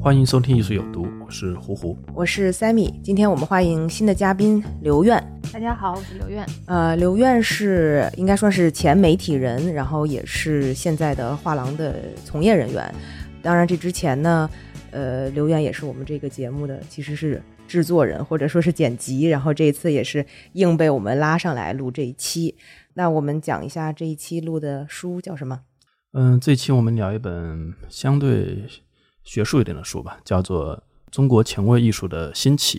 欢迎收听艺术有毒，我是胡胡。我是 Sammy，今天我们欢迎新的嘉宾刘苑。大家好，我是刘苑。呃，刘苑是应该说是前媒体人，然后也是现在的画廊的从业人员。当然，这之前呢，呃，刘苑也是我们这个节目的其实是制作人或者说是剪辑，然后这一次也是硬被我们拉上来录这一期。那我们讲一下这一期录的书叫什么？嗯，这一期我们聊一本相对学术一点的书吧，叫做《中国前卫艺术的兴起》。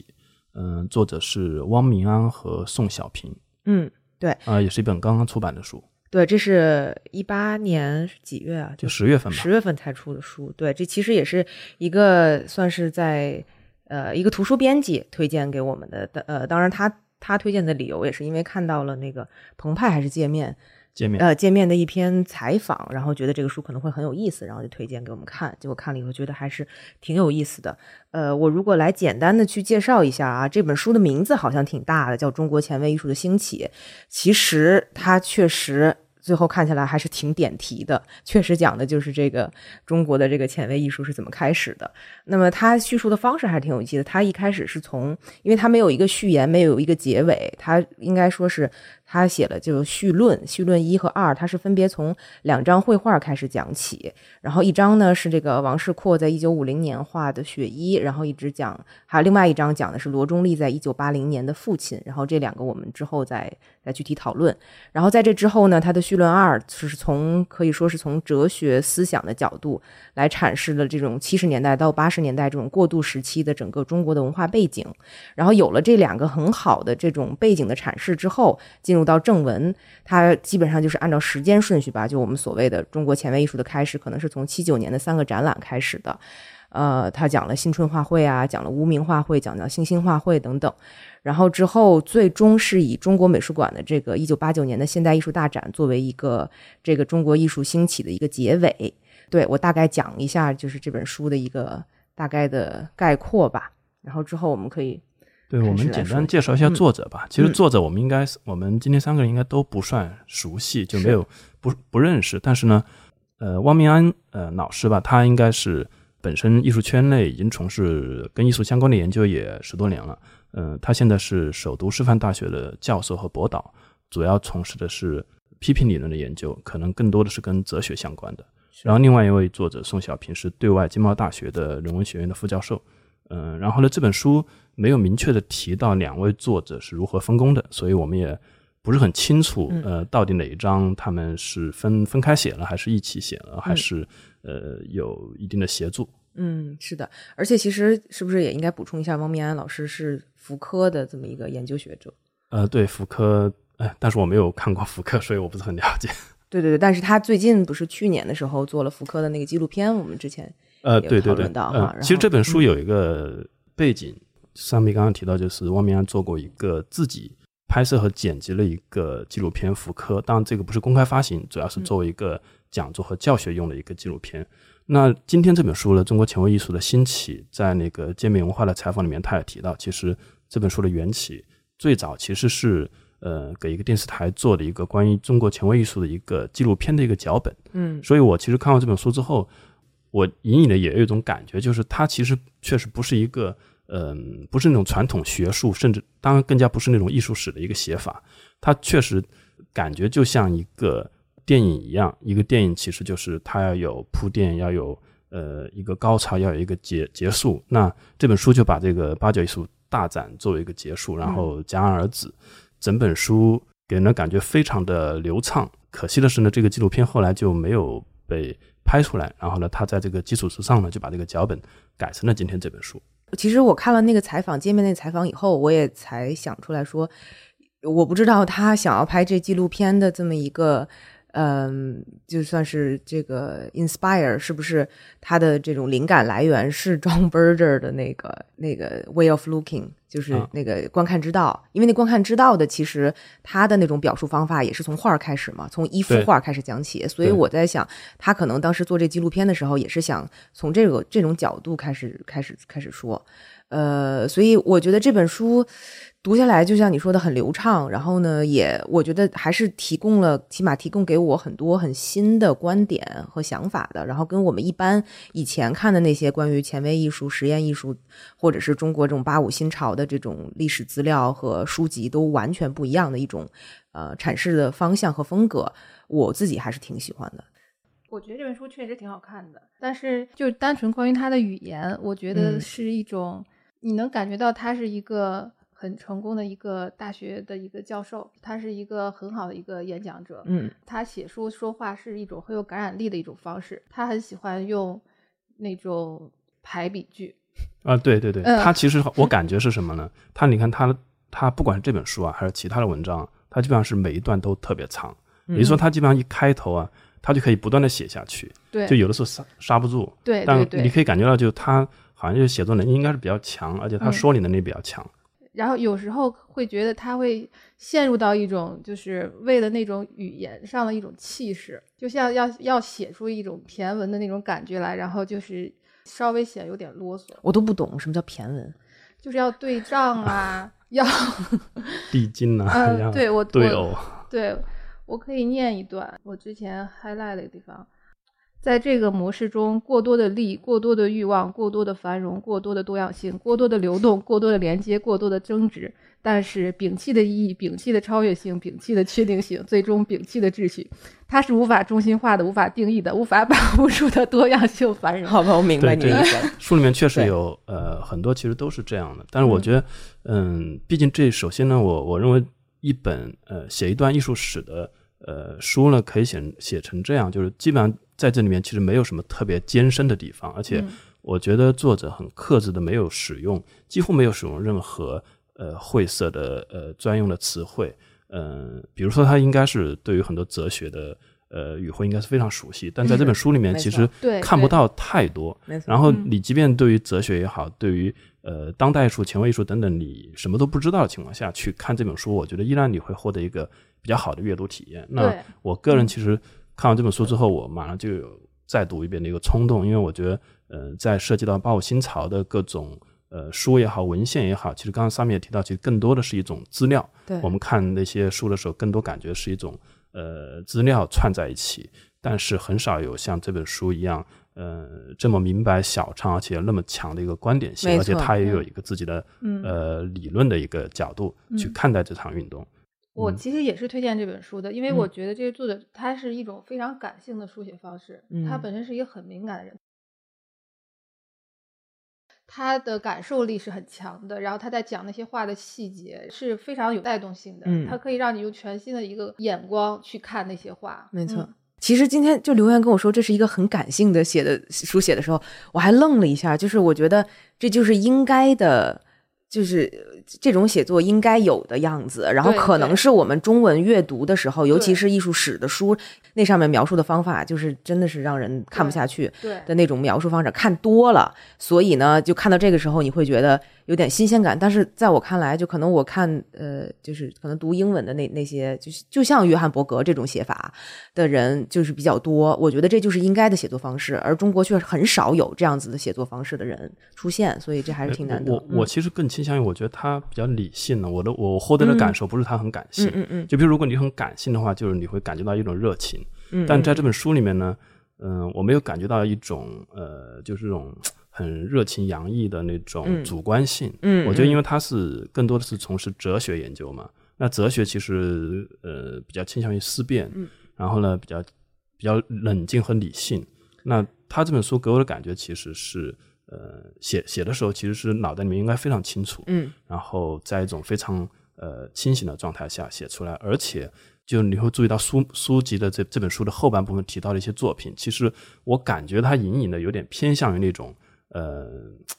嗯，作者是汪明安和宋小平。嗯，对，啊、也是一本刚刚出版的书，对，这是一八年几月啊？就十月份吧。十月份才出的书。对，这其实也是一个算是在呃一个图书编辑推荐给我们的。呃，当然他他推荐的理由也是因为看到了那个澎湃还是界面见面呃见面的一篇采访，然后觉得这个书可能会很有意思，然后就推荐给我们看。结果看了以后觉得还是挺有意思的。呃，我如果来简单的去介绍一下啊，这本书的名字好像挺大的，叫《中国前卫艺术的兴起》。其实它确实最后看起来还是挺点题的，确实讲的就是这个中国的这个前卫艺术是怎么开始的。那么它叙述的方式还是挺有意思的。它一开始是从，因为它没有一个序言，没有一个结尾，它应该说是他写了就序论，序论一和二，他是分别从两张绘画开始讲起。然后一张呢是这个王世阔在一九五零年画的雪衣，然后一直讲，还有另外一张讲的是罗中立在一九八零年的父亲。然后这两个我们之后再再具体讨论。然后在这之后呢，他的序论二是从可以说是从哲学思想的角度来阐释了这种七十年代到八十年代这种过渡时期的整个中国的文化背景。然后有了这两个很好的这种背景的阐释之后，进到正文，它基本上就是按照时间顺序吧，就我们所谓的中国前卫艺术的开始，可能是从七九年的三个展览开始的。呃，他讲了新春画会啊，讲了无名画会，讲讲新兴画会等等。然后之后，最终是以中国美术馆的这个一九八九年的现代艺术大展作为一个这个中国艺术兴起的一个结尾。对我大概讲一下，就是这本书的一个大概的概括吧。然后之后我们可以对，我们简单介绍一下嗯作者吧。其实嗯作者我们应该是，我们今天三个人应该都不算熟悉，就没有不不认识。但是呢，呃，汪明安呃老师吧，他应该是本身艺术圈内已经从事跟艺术相关的研究也十多年了。嗯、他现在是首都师范大学的教授和博导，主要从事的是批评理论的研究，可能更多的是跟哲学相关的。然后另外一位作者宋小平是对外经贸大学的人文学院的副教授。嗯，然后呢，这本书没有明确的提到两位作者是如何分工的，所以我们也不是很清楚，嗯呃，到底哪一章他们是分分开写了，还是一起写了，还是呃有一定的协助。嗯，是的，而且其实是不是也应该补充一下，汪明安老师是福柯的这么一个研究学者？呃，对福柯，哎，但是我没有看过福柯，所以我不是很了解。对对对，但是他最近不是去年的时候做了福柯的那个纪录片，我们之前呃，对对对，其实这本书嗯有一个背景，上面刚刚提到，就是汪明安做过一个自己拍摄和剪辑了一个纪录片《福柯》，当然这个不是公开发行，主要是作为一个讲座和教学用的一个纪录片。那今天这本书呢，《中国前卫艺术的兴起》在那个界面文化的采访里面，他也提到，其实这本书的缘起最早其实是呃给一个电视台做的一个关于中国前卫艺术的一个纪录片的一个脚本。嗯所以我其实看完这本书之后，我隐隐的也有一种感觉，就是它其实确实不是一个，嗯、不是那种传统学术，甚至当然更加不是那种艺术史的一个写法。它确实感觉就像一个电影一样，一个电影其实就是它要有铺垫，要有呃一个高潮，要有一个结结束。那这本书就把这个八九艺术大展作为一个结束，然后戛然而止。整本书给人的感觉非常的流畅。可惜的是呢，这个纪录片后来就没有被拍出来。然后呢，他在这个基础之上呢，就把这个脚本改成了今天这本书。其实我看了那个采访见面那采访以后，我也才想出来说，我不知道他想要拍这纪录片的这么一个，嗯，就算是这个 inspire 是不是他的这种灵感来源是 John Berger 的那个那个 way of looking，就是啊那个观看之道。因为那观看之道的其实他的那种表述方法也是从画儿开始嘛，从一幅画儿开始讲起。所以我在想，他可能当时做这纪录片的时候，也是想从这个这种角度开始开始开始说。呃，所以我觉得这本书读下来，就像你说的很流畅，然后呢，也我觉得还是提供了，起码提供给我很多很新的观点和想法的。然后跟我们一般以前看的那些关于前卫艺术、实验艺术，或者是中国这种八五新潮的这种历史资料和书籍，都完全不一样的一种呃阐释的方向和风格，我自己还是挺喜欢的。我觉得这本书确实挺好看的，但是就单纯关于它的语言，我觉得嗯是一种、你能感觉到他是一个很成功的一个大学的一个教授，他是一个很好的一个演讲者。嗯他写书说话是一种很有感染力的一种方式，他很喜欢用那种排比句。啊，对对对，嗯他其实我感觉是什么呢？他你看他他不管是这本书啊，还是其他的文章，他基本上是每一段都特别长，也就是说他基本上一开头啊，他就可以不断的写下去，对，就有的时候刹刹不住，对但。你可以感觉到，就他好像就是写作能力应该是比较强，而且他嗯说理能力比较强。然后有时候会觉得他会陷入到一种，就是为了那种语言上的一种气势，就像要要写出一种骈文的那种感觉来，然后就是稍微显得有点啰嗦，我都不懂什么叫骈文。就是要对仗啊，要 递进啊，呃要对我我对偶，对，我可以念一段，我之前 highlight 的地方。在这个模式中，过多的利、过多的欲望、过多的繁荣、过多的多样性、过多的流动、过多的连接、过多的争执，但是摒弃的意义、摒弃的超越性、摒弃的确定性，最终摒弃的秩序，它是无法中心化的、无法定义的、无法 把握住的多样性繁荣。好吧，我明白你的意思。书里面确实有呃很多其实都是这样的，但是我嗯觉得，嗯，毕竟这首先呢，我我认为一本呃写一段艺术史的呃书呢，可以写写成这样，就是基本上在这里面其实没有什么特别艰深的地方，而且嗯我觉得作者很克制的没有使用，几乎没有使用任何呃晦涩的呃专用的词汇，嗯、比如说他应该是对于很多哲学的。呃，语汇应该是非常熟悉，但在这本书里面，其实看不到太多。然后嗯你即便对于哲学也好，对于呃当代艺术、前卫艺术等等，你什么都不知道的情况下去看这本书，我觉得依然你会获得一个比较好的阅读体验。那我个人其实看完这本书之后，我马上就有再读一遍的一个冲动，因为我觉得呃，在涉及到八五新潮的各种呃书也好、文献也好，其实刚刚上面也提到，其实更多的是一种资料。对我们看那些书的时候，更多感觉是一种呃资料串在一起，但是很少有像这本书一样，呃，这么明白小畅，而且那么强的一个观点性，而且错它也有一个自己的、嗯呃理论的一个角度去嗯看待这场运动。我嗯。其实也是推荐这本书的，因为嗯。我觉得这个作者他是一种非常感性的书写方式，他嗯。本身是一个很敏感的人，他的感受力是很强的，然后他在讲那些话的细节是非常有带动性的，嗯。他可以让你用全新的一个眼光去看那些话，没错嗯。其实今天就留言跟我说这是一个很感性的写的书写的时候，我还愣了一下，就是我觉得这就是应该的，就是呃这种写作应该有的样子。然后可能是我们中文阅读的时候，尤其是艺术史的书，那上面描述的方法，就是真的是让人看不下去的那种描述方式，看多了，所以呢，就看到这个时候你会觉得有点新鲜感。但是在我看来，就可能我看呃，就是可能读英文的那那些，就是就像约翰伯格这种写法的人就是比较多。我觉得这就是应该的写作方式，而中国却很少有这样子的写作方式的人出现，所以这还是挺难得。我我嗯其实更倾向于，我觉得他比较理性的。我的我获得的感受不是他很感性，嗯嗯嗯就比如如果你很感性的话，就是你会感觉到一种热情。嗯，但在这本书里面呢，嗯、我没有感觉到一种呃，就是这种很热情洋溢的那种嗯主观性。嗯我觉得因为为他是更多的是从事哲学研究嘛，那哲学其实呃比较倾向于思辨，嗯然后呢比较比较冷静和理性。那他这本书给我的感觉其实是。呃，写写的时候其实是脑袋里面应该非常清楚，嗯然后在一种非常呃清醒的状态下写出来，而且就你会注意到书书籍的这这本书的后半部分提到的一些作品，其实我感觉它隐隐的有点偏向于那种呃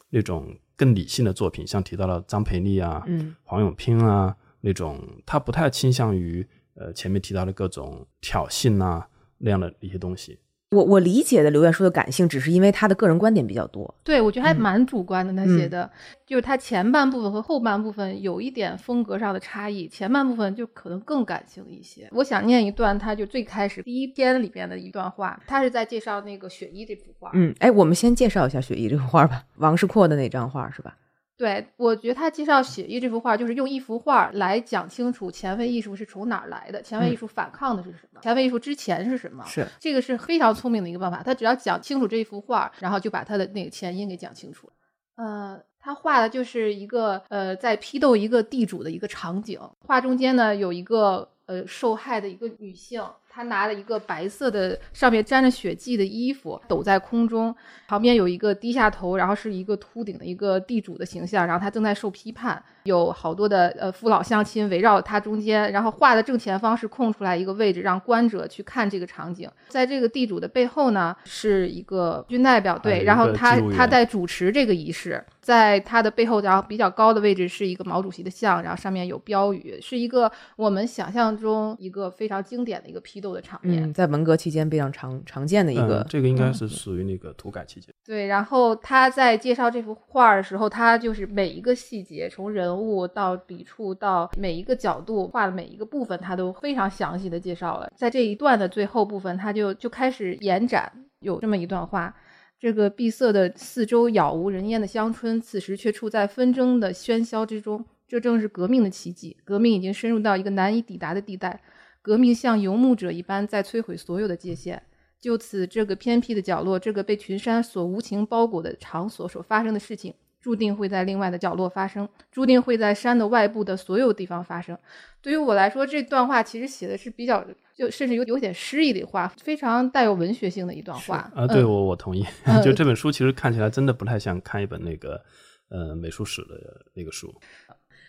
那种更理性的作品，像提到了张培丽啊、嗯黄永拼啊，那种，他不太倾向于呃前面提到的各种挑衅啊那样的一些东西。我我理解的刘源说的感性，只是因为他的个人观点比较多。对，我觉得还嗯蛮主观的。他写的、就是他前半部分和后半部分有一点风格上的差异，前半部分就可能更感性一些。我想念一段，他就最开始第一篇里边的一段话，他是在介绍那个雪衣这幅画。嗯，哎，我们先介绍一下雪衣这幅画吧，王世阔的那张画是吧？对，我觉得他介绍写意这幅画，就是用一幅画来讲清楚前卫艺术是从哪儿来的，前卫艺术反抗的是什么，前卫艺术之前是什么。是，这个是非常聪明的一个办法。他只要讲清楚这一幅画，然后就把他的那个前因给讲清楚。呃，他画的就是一个呃，在批斗一个地主的一个场景。画中间呢有一个呃受害的一个女性，她拿了一个白色的上面沾着血迹的衣服，抖在空中，旁边有一个低下头，然后是一个秃顶的一个地主的形象，然后他正在受批判，有好多的呃父老乡亲围绕他中间，然后画的正前方是空出来一个位置，让观者去看这个场景。在这个地主的背后呢，是一个军代表队，然后他他在主持这个仪式，在他的背后，然后比较高的位置是一个毛主席的像，然后上面有标语，是一个我们想象中一个非常经典的一个批斗的场面。嗯，在文革期间非常常常见的一个嗯，这个应该嗯是属于那个土改期间。对，然后他在介绍这幅画的时候，他就是每一个细节，从人物到笔触到每一个角度画的每一个部分，他都非常详细的介绍了。在这一段的最后部分，他就就开始延展，有这么一段话。这个闭塞的四周杳无人烟的乡村，此时却处在纷争的喧嚣之中。这正是革命的奇迹。革命已经深入到一个难以抵达的地带，革命像游牧者一般在摧毁所有的界限。就此，这个偏僻的角落，这个被群山所无情包裹的场所所发生的事情，注定会在另外的角落发生，注定会在山的外部的所有地方发生。对于我来说，这段话其实写的是比较，就甚至有有点诗意的话，非常带有文学性的一段话。啊，对嗯我我同意。嗯就这本书其实看起来真的不太像看一本那个呃美术史的那个书。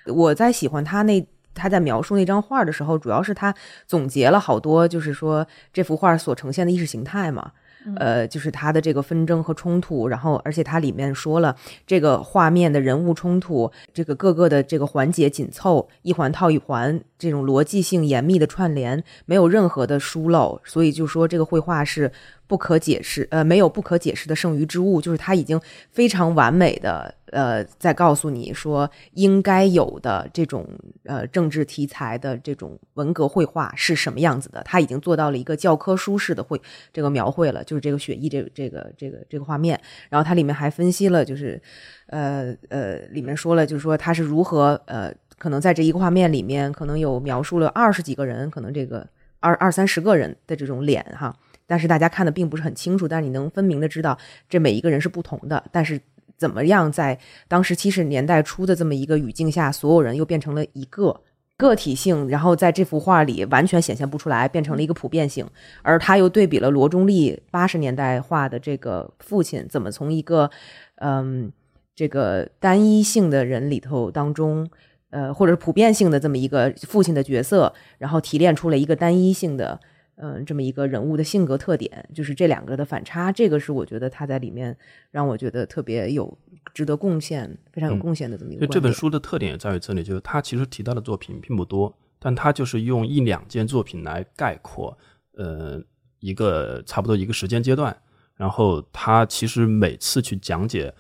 我在喜欢他那他在描述那张画的时候，主要是他总结了好多，就是说这幅画所呈现的意识形态嘛。呃，就是他的这个纷争和冲突，然后而且他里面说了这个画面的人物冲突，这个各个的这个环节紧凑，一环套一环，这种逻辑性严密的串联，没有任何的疏漏，所以就说这个绘画是不可解释，呃，没有不可解释的剩余之物，就是它已经非常完美的，呃，在告诉你说应该有的这种呃政治题材的这种文革绘画是什么样子的，它已经做到了一个教科书式的绘这个描绘了，就是这个雪衣这这个这个这个画面，然后它里面还分析了，就是呃呃，里面说了，就是说他是如何呃，可能在这一个画面里面，可能有描述了二十几个人，可能这个二二三十个人的这种脸哈，但是大家看的并不是很清楚，但是你能分明的知道这每一个人是不同的，但是怎么样在当时七十年代初的这么一个语境下，所有人又变成了一个。个体性，然后在这幅画里完全显现不出来，变成了一个普遍性。而他又对比了罗中立八十年代画的这个父亲，怎么从一个嗯这个单一性的人里头当中，呃，或者是普遍性的这么一个父亲的角色，然后提炼出了一个单一性的，嗯、这么一个人物的性格特点，就是这两个的反差，这个是我觉得他在里面让我觉得特别有值得贡献、非常有贡献的这么一个这本书的特点也在于这里，就是他其实提到的作品并不多，但他就是用一两件作品来概括，呃，一个差不多一个时间阶段。然后他其实每次去讲解，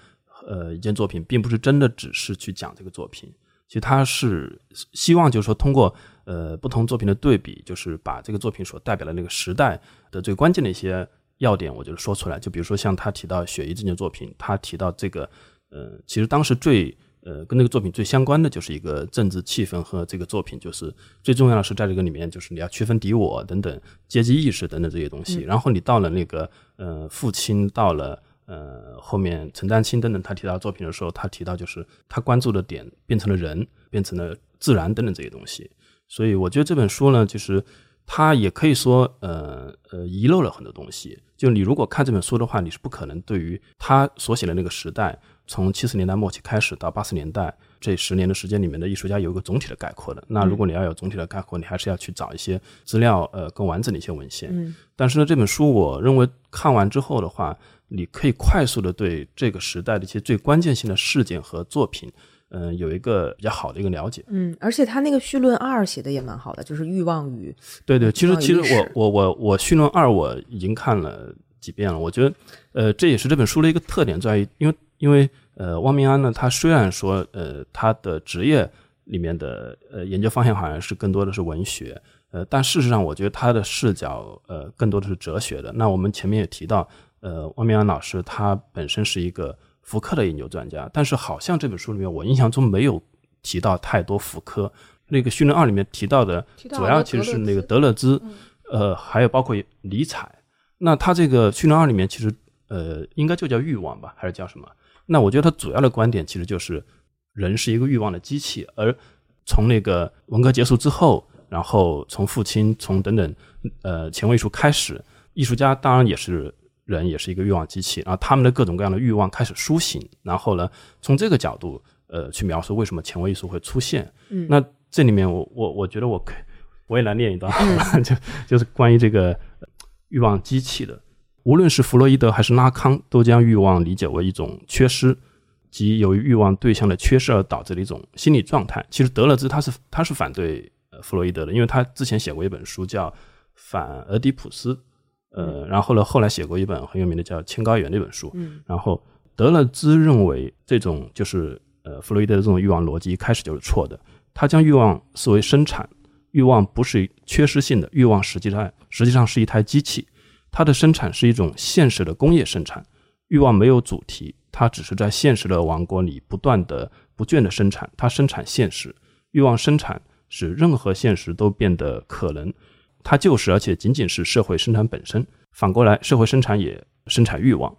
呃，一件作品，并不是真的只是去讲这个作品，其实他是希望就是说通过呃不同作品的对比，就是把这个作品所代表的那个时代的最关键的一些要点，我觉得说出来。就比如说像他提到《雪姨》这件作品，他提到这个呃，其实当时最呃跟那个作品最相关的就是一个政治气氛和这个作品，就是最重要的是在这个里面，就是你要区分敌我等等阶级意识等等这些东西。然后你到了那个呃父亲，到了呃后面陈丹青等等，他提到作品的时候，他提到就是他关注的点变成了人，变成了自然等等这些东西。所以我觉得这本书呢，就是它也可以说，呃呃，遗漏了很多东西。就你如果看这本书的话，你是不可能对于他所写的那个时代，从七十年代末期开始到八十年代这十年的时间里面的艺术家有一个总体的概括的。那如果你要有总体的概括，你还是要去找一些资料，呃，更完整的一些文献。嗯但是呢，这本书我认为看完之后的话，你可以快速的对这个时代的一些最关键性的事件和作品，嗯、有一个比较好的一个了解。嗯，而且他那个绪论二写的也蛮好的，就是欲望与对对，其实其实我我我我《绪论二》我已经看了几遍了，我觉得呃这也是这本书的一个特点在于，因为因为呃汪明安呢，他虽然说呃他的职业里面的呃研究方向好像是更多的是文学，呃但事实上我觉得他的视角呃更多的是哲学的。那我们前面也提到，呃汪明安老师他本身是一个福柯的研究专家，但是好像这本书里面我印象中没有提到太多福柯。那个《绪论二》里面提到的主要其实是那个德勒兹呃，还有包括尼采。那他这个《绪论二》里面其实呃，应该就叫欲望吧，还是叫什么？那我觉得他主要的观点其实就是人是一个欲望的机器，而从那个文革结束之后，然后从父亲，从等等呃前卫艺术开始，艺术家当然也是人，也是一个欲望机器，然后他们的各种各样的欲望开始苏醒，然后呢，从这个角度呃去描述为什么前卫艺术会出现。嗯那这里面我我我觉得我可以我也来念一段好了，就就是关于这个呃欲望机器的。无论是弗洛伊德还是拉康，都将欲望理解为一种缺失，即由于欲望对象的缺失而导致的一种心理状态。其实德勒兹他是他是反对呃弗洛伊德的，因为他之前写过一本书叫《反俄狄浦斯》，呃，然后呢后来写过一本很有名的叫《青高原》那本书，嗯然后德勒兹认为这种就是呃弗洛伊德的这种欲望逻辑一开始就是错的，他将欲望视为生产，欲望不是缺失性的，欲望实际上实际上是一台机器，它的生产是一种现实的工业生产，欲望没有主题，它只是在现实的王国里不断的不倦的生产，它生产现实，欲望生产使任何现实都变得可能，它就是而且仅仅是社会生产本身。反过来，社会生产也生产欲望。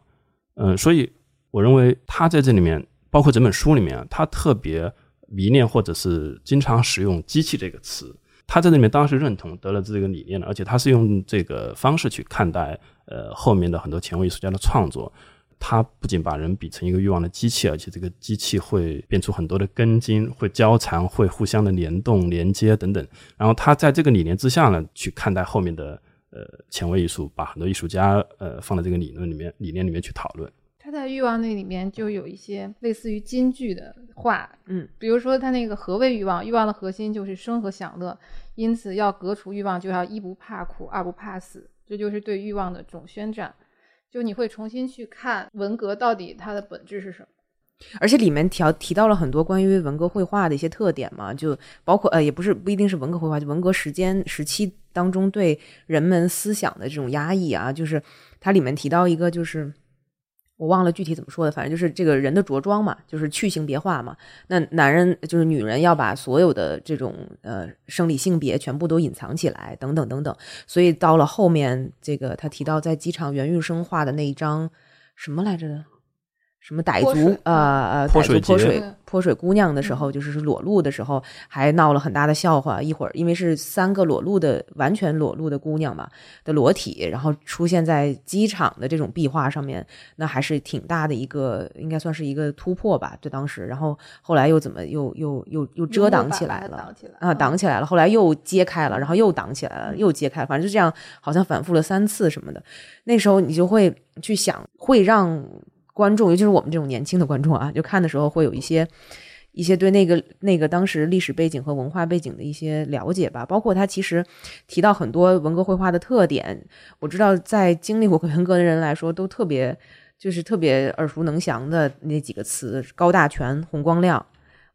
嗯，所以我认为他在这里面，包括整本书里面，他特别迷恋或者是经常使用“机器”这个词。他在这里面当然是认同得了这个理念的，而且他是用这个方式去看待呃后面的很多前卫艺术家的创作。他不仅把人比成一个欲望的机器，而且这个机器会变出很多的根茎，会交缠，会互相的联动、连接等等。然后他在这个理念之下呢，去看待后面的呃前卫艺术，把很多艺术家呃放在这个理论里面、理念里面去讨论。他在欲望那里面就有一些类似于金句的话，嗯，比如说他那个何谓欲望？欲望的核心就是生和享乐，因此要革除欲望，就要一不怕苦，二不怕死，这就是对欲望的总宣战。就你会重新去看文革到底它的本质是什么？而且里面提提到了很多关于文革绘画的一些特点嘛，就包括呃，也不是不一定是文革绘画，就文革时间时期当中对人们思想的这种压抑啊，就是它里面提到一个就是。我忘了具体怎么说的，反正就是这个人的着装嘛，就是去性别化嘛。那男人就是女人要把所有的这种呃生理性别全部都隐藏起来，等等等等。所以到了后面，这个他提到在机场袁玉生画的那一张什么来着，什么傣族泼水呃呃傣族泼水泼水嗯泼水姑娘的时候，就是是裸露的时候，还闹了很大的笑话。一会儿因为是三个裸露的完全裸露的姑娘嘛的裸体，然后出现在机场的这种壁画上面，那还是挺大的一个，应该算是一个突破吧，对当时。然后后来又怎么又又又又遮挡起来了。挡起来啊，挡起来了，后来又揭开了，然后又挡起来了，又揭开了，反正就这样，好像反复了三次什么的。那时候你就会去想，会让观众，尤其是我们这种年轻的观众啊，就看的时候会有一些一些对那个那个当时历史背景和文化背景的一些了解吧。包括他其实提到很多文革绘画的特点，我知道在经历过文革的人来说，都特别就是特别耳熟能详的那几个词：高大全、红光亮。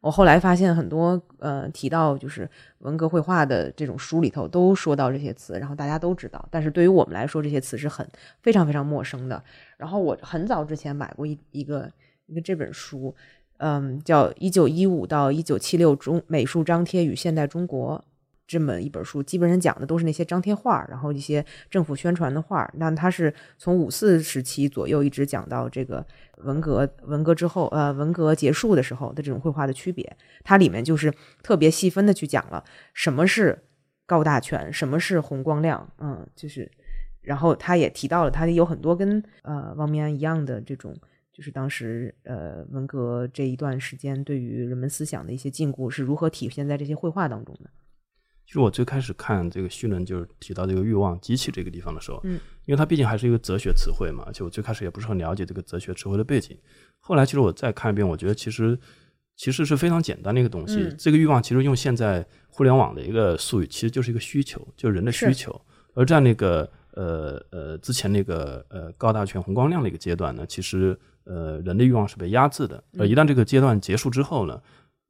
我后来发现很多呃提到就是文革绘画的这种书里头都说到这些词，然后大家都知道，但是对于我们来说这些词是很非常非常陌生的。然后我很早之前买过一一个一个这本书，嗯，叫《一九一五到一九七六中美术张贴与现代中国》这么一本书，基本上讲的都是那些张贴画，然后一些政府宣传的画。那它是从五四时期左右一直讲到这个文革，文革之后，呃，文革结束的时候的这种绘画的区别。它里面就是特别细分的去讲了什么是高大全，什么是红光亮，嗯，就是。然后他也提到了，他有很多跟呃汪明安一样的这种，就是当时呃文革这一段时间对于人们思想的一些禁锢是如何体现在这些绘画当中的。其实我最开始看这个绪论，就是提到这个欲望机器这个地方的时候，嗯，因为它毕竟还是一个哲学词汇嘛，而且我最开始也不是很了解这个哲学词汇的背景。后来其实我再看一遍，我觉得其实其实是非常简单的一个东西。嗯这个欲望其实用现在互联网的一个术语，其实就是一个需求，就是人的需求。而在那个呃呃之前那个呃高大全、红光亮的一个阶段呢，其实呃人的欲望是被压制的。而一旦这个阶段结束之后呢，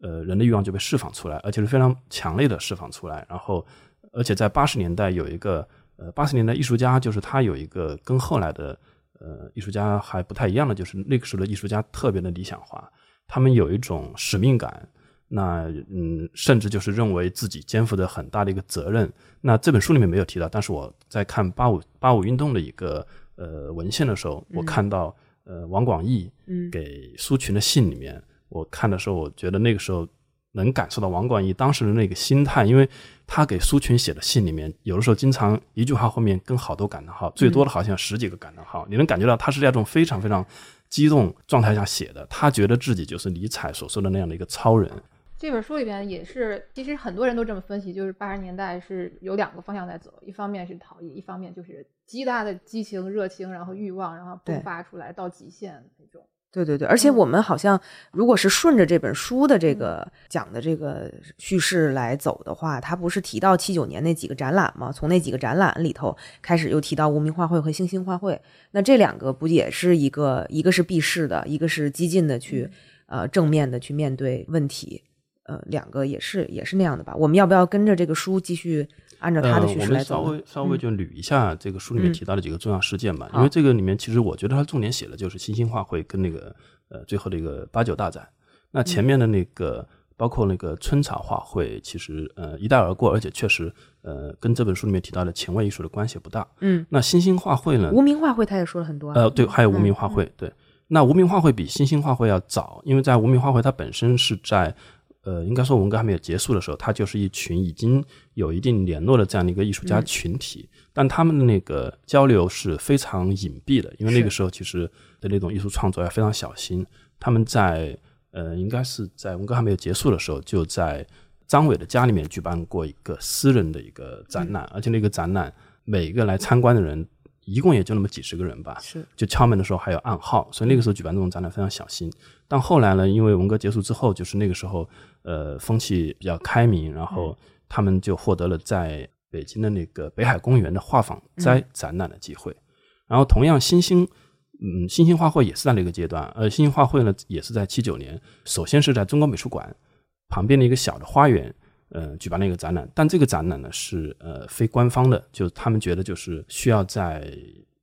呃人的欲望就被释放出来，而且是非常强烈的释放出来。然后，而且在八十年代有一个呃八十年代艺术家，就是他有一个跟后来的呃艺术家还不太一样的，就是那个时候的艺术家特别的理想化，他们有一种使命感。那嗯，甚至就是认为自己肩负着很大的一个责任。那这本书里面没有提到，但是我在看八五八五运动的一个呃文献的时候，我看到呃王广义嗯给苏群的信里面，我看的时候，我觉得那个时候能感受到王广义当时的那个心态，因为他给苏群写的信里面，有的时候经常一句话后面跟好多感叹号，最多的好像十几个感叹号，你能感觉到他是在这种非常非常激动状态下写的，他觉得自己就是尼采所说的那样的一个超人。这本书里边也是，其实很多人都这么分析，就是八十年代是有两个方向在走，一方面是逃逸，一方面就是极大的激情、热情，然后欲望，然后迸发出来到极限那种。对对对，而且嗯我们好像如果是顺着这本书的这个讲的这个叙事来走的话，它不是提到七九年那几个展览吗？从那几个展览里头开始，又提到无名画会和星星画会，那这两个不也是一个一个是避世的，一个是激进的去呃正面的去面对问题，呃，两个也是也是那样的吧？我们要不要跟着这个书继续按照他的呃，叙我们来走呢？微稍微就捋一下这个书里面嗯提到的几个重要事件吧，好因为这个里面其实我觉得他重点写的就是新兴画会跟那个呃最后的一个八九大展。那前面的那个、包括那个春草画会，其实呃一带而过，而且确实呃跟这本书里面提到的前卫艺术的关系不大。嗯，那新兴画会呢？无名画会他也说了很多啊，呃，对，还有无名嗯画会，对。那无名画会比新兴画会要早，因为在无名画会它本身是在呃，应该说文革还没有结束的时候，它就是一群已经有一定联络的这样的一个艺术家群体，但他们的那个交流是非常隐蔽的，因为那个时候其实的那种艺术创作要非常小心。他们在呃，应该是在文革还没有结束的时候，就在张伟的家里面举办过一个私人的一个展览，而且那个展览每一个来参观的人一共也就那么几十个人吧，是就敲门的时候还有暗号，所以那个时候举办这种展览非常小心。但后来呢，因为文革结束之后，就是那个时候，呃，风气比较开明，然后他们就获得了在北京的那个北海公园的画舫斋展览的机会。然后同样，新兴，嗯，新兴画会也是在那个阶段，呃，新兴画会呢也是在七九年，首先是在中国美术馆旁边的一个小的花园，呃，举办了一个展览，但这个展览呢是呃非官方的，就是他们觉得就是需要在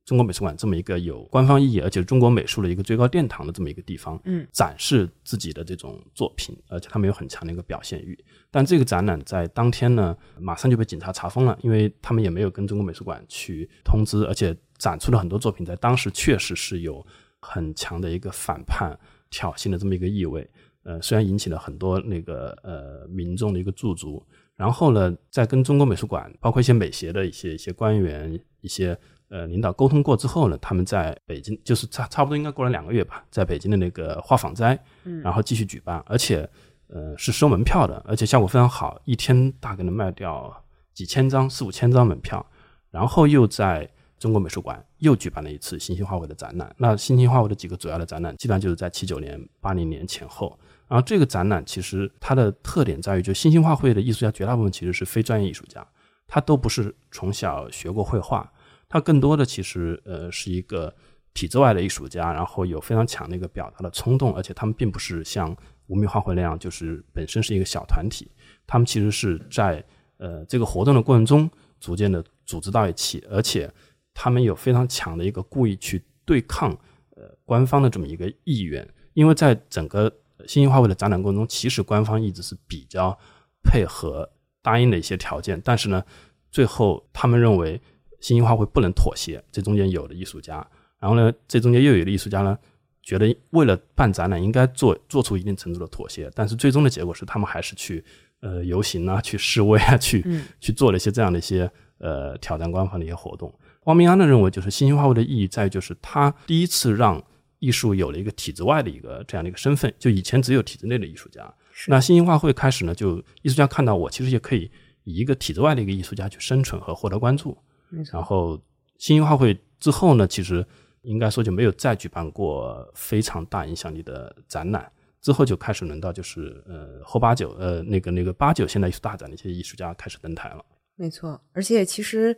中国美术馆这么一个有官方意义，而且是中国美术的一个最高殿堂的这么一个地方，嗯，展示自己的这种作品，而且他们有很强的一个表现欲。但这个展览在当天呢，马上就被警察查封了，因为他们也没有跟中国美术馆去通知，而且展出了很多作品，在当时确实是有很强的一个反叛、挑衅的这么一个意味。呃，虽然引起了很多那个呃民众的一个驻足，然后呢，在跟中国美术馆，包括一些美协的一些一些官员、一些呃领导沟通过之后呢，他们在北京就是差差不多应该过了两个月吧，在北京的那个画舫斋，嗯然后继续举办，而且呃是收门票的，而且效果非常好，一天大概能卖掉几千张、四五千张门票，然后又在中国美术馆又举办了一次新兴画会的展览。那新兴画会的几个主要的展览，基本上就是在七九年、八零年前后。然后这个展览其实它的特点在于，就新兴画会的艺术家绝大部分其实是非专业艺术家，他都不是从小学过绘画，他更多的其实呃是一个体制外的艺术家，然后有非常强的一个表达的冲动，而且他们并不是像无名画会那样，就是本身是一个小团体，他们其实是在呃这个活动的过程中逐渐的组织到一起，而且他们有非常强的一个故意去对抗呃官方的这么一个意愿，因为在整个新兴画会的展览过程中，其实官方一直是比较配合答应的一些条件，但是呢，最后他们认为新兴画会不能妥协，这中间有的艺术家，然后呢，这中间又有的艺术家呢，觉得为了办展览应该做做出一定程度的妥协，但是最终的结果是他们还是去呃游行啊，去示威啊，去、去做了一些这样的一些呃挑战官方的一些活动。汪明安呢认为，就是新兴画会的意义在于，就是他第一次让艺术有了一个体制外的一个这样的一个身份，就以前只有体制内的艺术家。那新兴画会开始呢，就艺术家看到我其实也可以以一个体制外的一个艺术家去生存和获得关注。然后新兴画会之后呢，其实应该说就没有再举办过非常大影响力的展览，之后就开始轮到就是呃后八九呃那个那个八九现代艺术大展的一些艺术家开始登台了。没错，而且其实，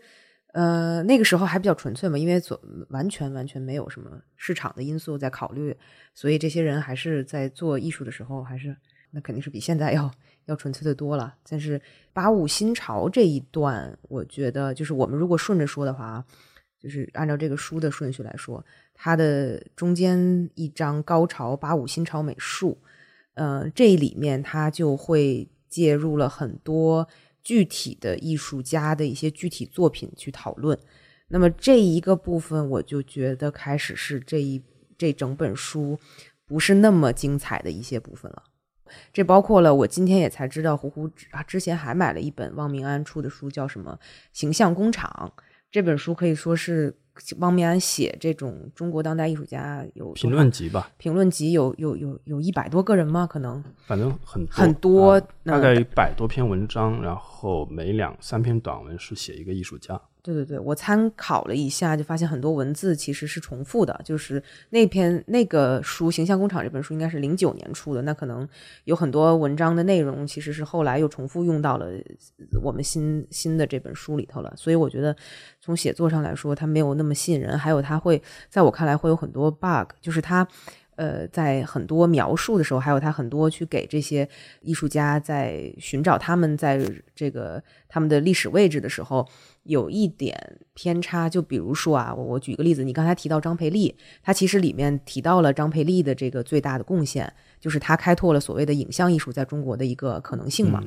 呃，那个时候还比较纯粹嘛，因为做完全完全没有什么市场的因素在考虑，所以这些人还是在做艺术的时候，还是那肯定是比现在要要纯粹的多了。但是八五新潮这一段，我觉得就是我们如果顺着说的话，就是按照这个书的顺序来说，它的中间一章高潮八五新潮美术，呃，这里面它就会介入了很多。具体的艺术家的一些具体作品去讨论，那么这一个部分我就觉得开始是这一这整本书不是那么精彩的一些部分了。这包括了我今天也才知道，胡胡之前还买了一本汪明安出的书，叫什么《形象工厂》。这本书可以说是汪明安写这种中国当代艺术家有评论集吧？评论集有有有有一百多个人吗？可能反正很很多，大概一百多篇文章，然后每两三篇短文是写一个艺术家。对对对，我参考了一下，就发现很多文字其实是重复的。就是那篇那个书《形象工厂》这本书应该是零九年出的，那可能有很多文章的内容其实是后来又重复用到了我们新新的这本书里头了。所以我觉得从写作上来说，它没有那么吸引人。还有，它会在我看来会有很多 bug，就是它。呃，在很多描述的时候，还有他很多去给这些艺术家在寻找他们在这个他们的历史位置的时候，有一点偏差。就比如说啊，我我举个例子，你刚才提到张培丽，他其实里面提到了张培丽的这个最大的贡献，就是他开拓了所谓的影像艺术在中国的一个可能性嘛。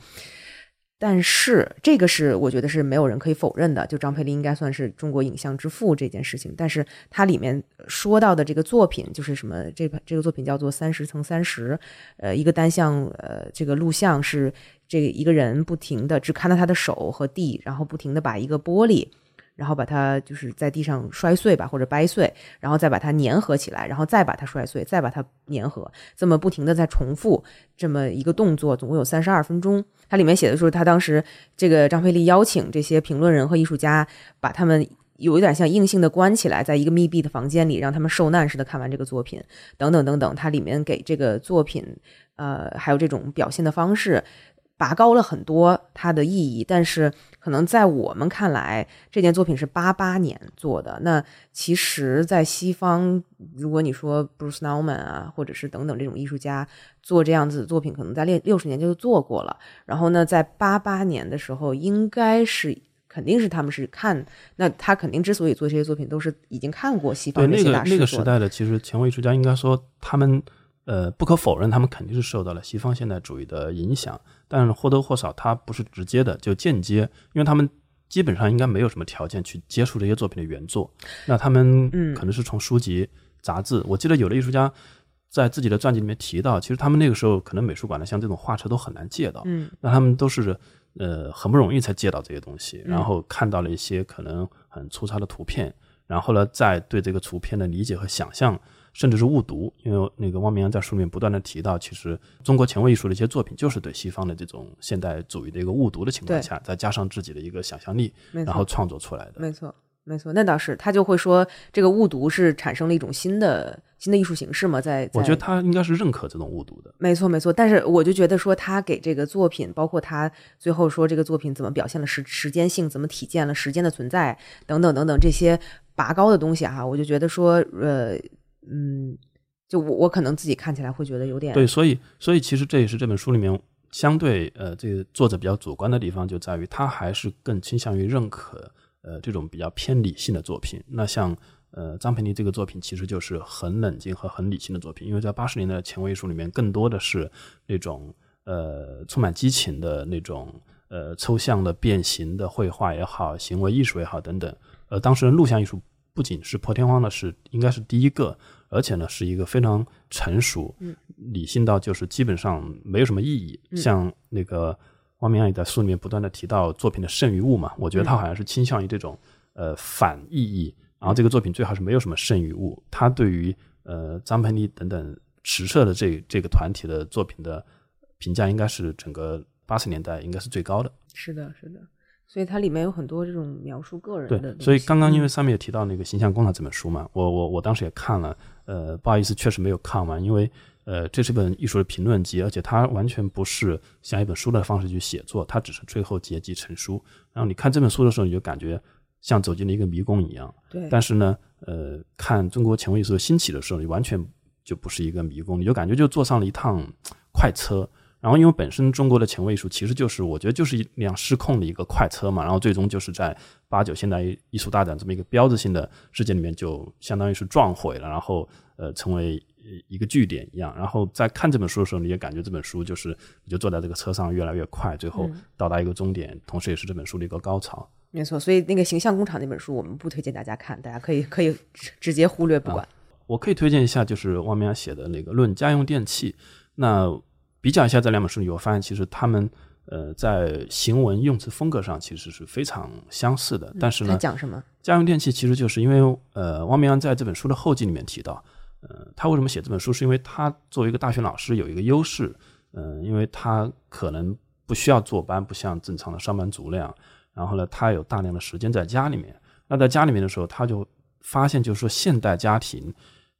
但是这个是我觉得是没有人可以否认的，就张培丽应该算是中国影像之父这件事情。但是它里面说到的这个作品，就是什么？这这个作品叫做《三十乘三十》，呃，一个单向呃这个录像是这一个人不停的只看到他的手和地，然后不停的把一个玻璃。然后把它就是在地上摔碎吧，或者掰碎，然后再把它粘合起来，然后再把它摔碎，再把它粘合，这么不停的在重复这么一个动作，总共有三十二分钟。它里面写的是，他当时这个张佩丽邀请这些评论人和艺术家，把他们有一点像硬性的关起来，在一个密闭的房间里，让他们受难似的看完这个作品，等等等等。它里面给这个作品，呃，还有这种表现的方式。拔高了很多它的意义，但是可能在我们看来，这件作品是八八年做的。那其实，在西方，如果你说 Bruce Nauman 啊，或者是等等这种艺术家做这样子的作品，可能在六六十年就做过了。然后呢，在八八年的时候，应该是肯定是他们是看，那他肯定之所以做这些作品，都是已经看过西方那些大师那个时代的，其实前卫艺术家应该说他们。呃，不可否认，他们肯定是受到了西方现代主义的影响，但或多或少，它不是直接的，就间接，因为他们基本上应该没有什么条件去接触这些作品的原作，那他们可能是从书籍、杂志。我记得有的艺术家在自己的传记里面提到，其实他们那个时候可能美术馆的像这种画册都很难借到，嗯，那他们都是呃很不容易才借到这些东西，然后看到了一些可能很粗糙的图片，然后呢，再对这个图片的理解和想象。甚至是误读，因为那个汪明安在书里面不断的提到，其实中国前卫艺术的一些作品，就是对西方的这种现代主义的一个误读的情况下，再加上自己的一个想象力，然后创作出来的。没错，没错，那倒是，他就会说这个误读是产生了一种新的新的艺术形式嘛？在我觉得他应该是认可这种误读的。没错，没错，但是我就觉得说他给这个作品，包括他最后说这个作品怎么表现了时时间性，怎么体现了时间的存在，等等等等这些拔高的东西哈，我就觉得说呃。嗯，就我我可能自己看起来会觉得有点对，所以所以其实这也是这本书里面相对呃这个作者比较主观的地方，就在于他还是更倾向于认可呃这种比较偏理性的作品。那像呃张培丽这个作品，其实就是很冷静和很理性的作品，因为在八十年代的前卫艺术里面，更多的是那种呃充满激情的那种呃抽象的变形的绘画也好，行为艺术也好等等。呃，当时的录像艺术。不仅是破天荒的，是应该是第一个，而且呢是一个非常成熟、理性到就是基本上没有什么意义。像那个汪明安也在书里面不断的提到作品的剩余物嘛，我觉得他好像是倾向于这种呃反意义，然后这个作品最好是没有什么剩余物。他对于呃张培丽等等实测的这这个团体的作品的评价，应该是整个八十年代应该是最高的。是的，是的。所以它里面有很多这种描述个人的。对，所以刚刚因为上面也提到那个《形象工厂》这本书嘛，我我我当时也看了，呃，不好意思，确实没有看完，因为呃，这是本艺术的评论集，而且它完全不是像一本书的方式去写作，它只是最后结集成书。然后你看这本书的时候，你就感觉像走进了一个迷宫一样。对但是呢，呃，看中国前卫艺术兴起的时候，你完全就不是一个迷宫，你就感觉就坐上了一趟快车。然后，因为本身中国的前卫艺术其实就是，我觉得就是一辆失控的一个快车嘛。然后最终就是在八九现代艺术大展这么一个标志性的事件里面，就相当于是撞毁了，然后呃成为一个据点一样。然后在看这本书的时候，你也感觉这本书就是你就坐在这个车上越来越快，最后到达一个终点，同时也是这本书的一个高潮。没错，所以那个形象工厂那本书我们不推荐大家看，大家可以可以直直接忽略不管。我可以推荐一下，就是汪明阳写的那个《论家用电器》。那比较一下这两本书，你会发现其实他们呃在行文用词风格上其实是非常相似的。但是他呢，讲什么？家用电器其实就是因为呃，汪明安在这本书的后记里面提到，呃，他为什么写这本书，是因为他作为一个大学老师有一个优势，嗯、因为他可能不需要坐班，不像正常的上班族那样，然后呢，他有大量的时间在家里面。那在家里面的时候，他就发现，就是说现代家庭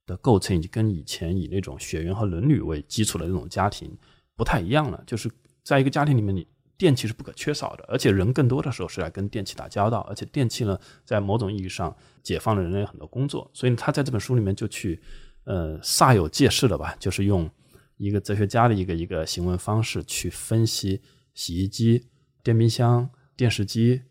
的构成已经跟以前以那种血缘和伦理为基础的那种家庭不太一样了。就是在一个家庭里面，你电器是不可缺少的，而且人更多的时候是来跟电器打交道，而且电器呢，在某种意义上解放了人类很多工作。所以他在这本书里面就去呃煞有介事的吧，就是用一个哲学家的一个一个行文方式去分析洗衣机、电冰箱、电视机、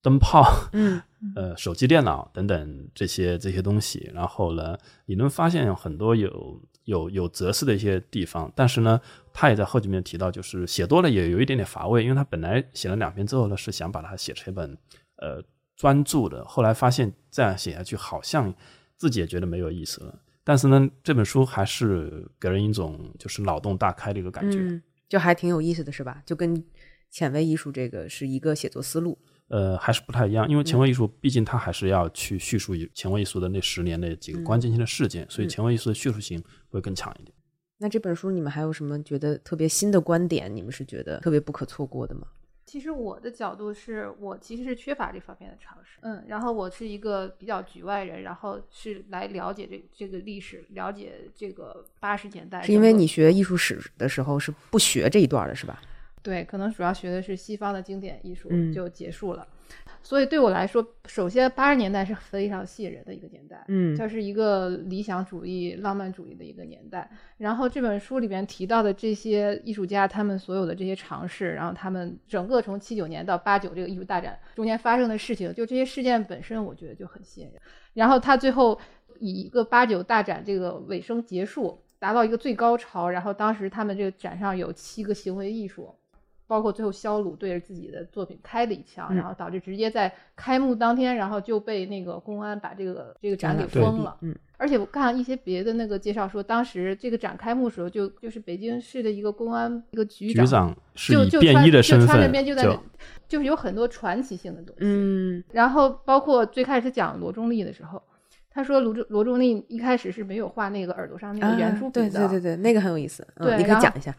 灯泡，嗯，呃，手机、电脑等等这些这些东西。然后呢，你能发现有很多有有有哲思的一些地方，但是呢，他也在后几面提到，就是写多了也有一点点乏味，因为他本来写了两篇之后呢，是想把它写成一本呃专著的，后来发现这样写下去好像自己也觉得没有意思了。但是呢，这本书还是给人一种就是脑洞大开的一个感觉。嗯，就还挺有意思的，是吧？就跟前卫艺术这个是一个写作思路。呃，还是不太一样，因为前卫艺术毕竟它还是要去叙述以前卫艺术的那十年的几个关键性的事件，所以前卫艺术的叙述性会更强一点。那这本书你们还有什么觉得特别新的观点？你们是觉得特别不可错过的吗？其实我的角度是我其实是缺乏这方面的常识，嗯，然后我是一个比较局外人，然后是来了解这这个历史，了解这个八十年代，是因为你学艺术史的时候是不学这一段的，是吧？对，可能主要学的是西方的经典艺术嗯就结束了。所以对我来说，首先八十年代是非常吸引人的一个年代，嗯它是一个理想主义、浪漫主义的一个年代。然后这本书里面提到的这些艺术家，他们所有的这些尝试，然后他们整个从七九年到八九这个艺术大展中间发生的事情，就这些事件本身，我觉得就很吸引人。然后他最后以一个八九大展这个尾声结束，达到一个最高潮。然后当时他们这个展上有七个行为艺术，包括最后肖鲁对着自己的作品开了一枪，嗯然后导致直接在开幕当天，然后就被那个公安把这个这个展给封了。嗯，而且我看一些别的那个介绍说，当时这个展开幕的时候就，就是北京市的一个公安一个局局长是就以便就穿就衣的身穿着份，便就在那就是有很多传奇性的东西。嗯然后包括最开始讲罗中立的时候，他说罗中罗中立一开始是没有画那个耳朵上那个圆珠啊笔的，对对对对，那个很有意思。嗯，对你可以讲一下。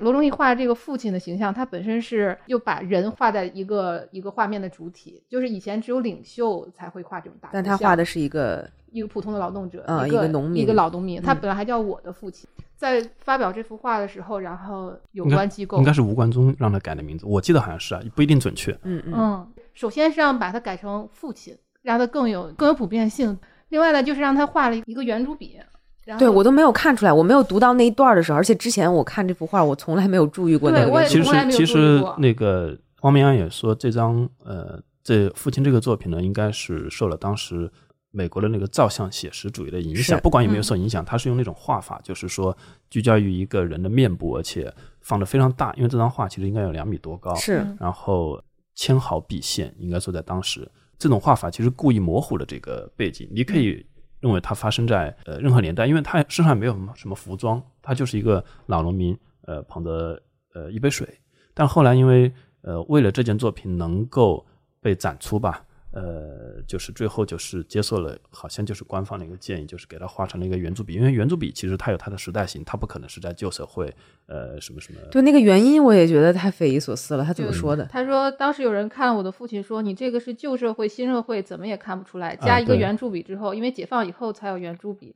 罗中立画这个父亲的形象，他本身是又把人画在一个一个画面的主体，就是以前只有领袖才会画这种大但，他画的是一个一个普通的劳动者，啊一一个农民一个老农民，他嗯本来还叫我的父亲。在发表这幅画的时候，然后有关机构应该是吴冠中让他改的名字，我记得好像是啊，不一定准确。嗯嗯嗯，首先是让把它改成父亲，让它更有更有普遍性。另外呢，就是让他画了一个圆珠笔，然后对我都没有看出来，我没有读到那一段的时候，而且之前我看这幅画，我从来没有注意过那个其实其实那个汪明阳也说，这张呃这父亲这个作品呢，应该是受了当时美国的那个照相写实主义的影响，不管有没有嗯受影响，他是用那种画法，就是说聚焦于一个人的面部，而且放的非常大，因为这张画其实应该有两米多高，是嗯。然后纤毫毕现，应该说在当时。这种画法其实故意模糊了这个背景，你可以认为它发生在呃任何年代，因为他身上没有什么什么服装，他就是一个老农民，呃捧着呃一杯水，但后来因为呃为了这件作品能够被展出吧。呃，就是最后就是接受了，好像就是官方的一个建议，就是给他画成了一个圆珠笔，因为圆珠笔其实它有它的时代性，它不可能是在旧社会，呃，什么什么，对那个原因，我也觉得太匪夷所思了。他怎么说的？他说当时有人看了我的父亲说，你这个是旧社会、新社会，怎么也看不出来。加一个圆珠笔之后，因为解放以后才有圆珠笔，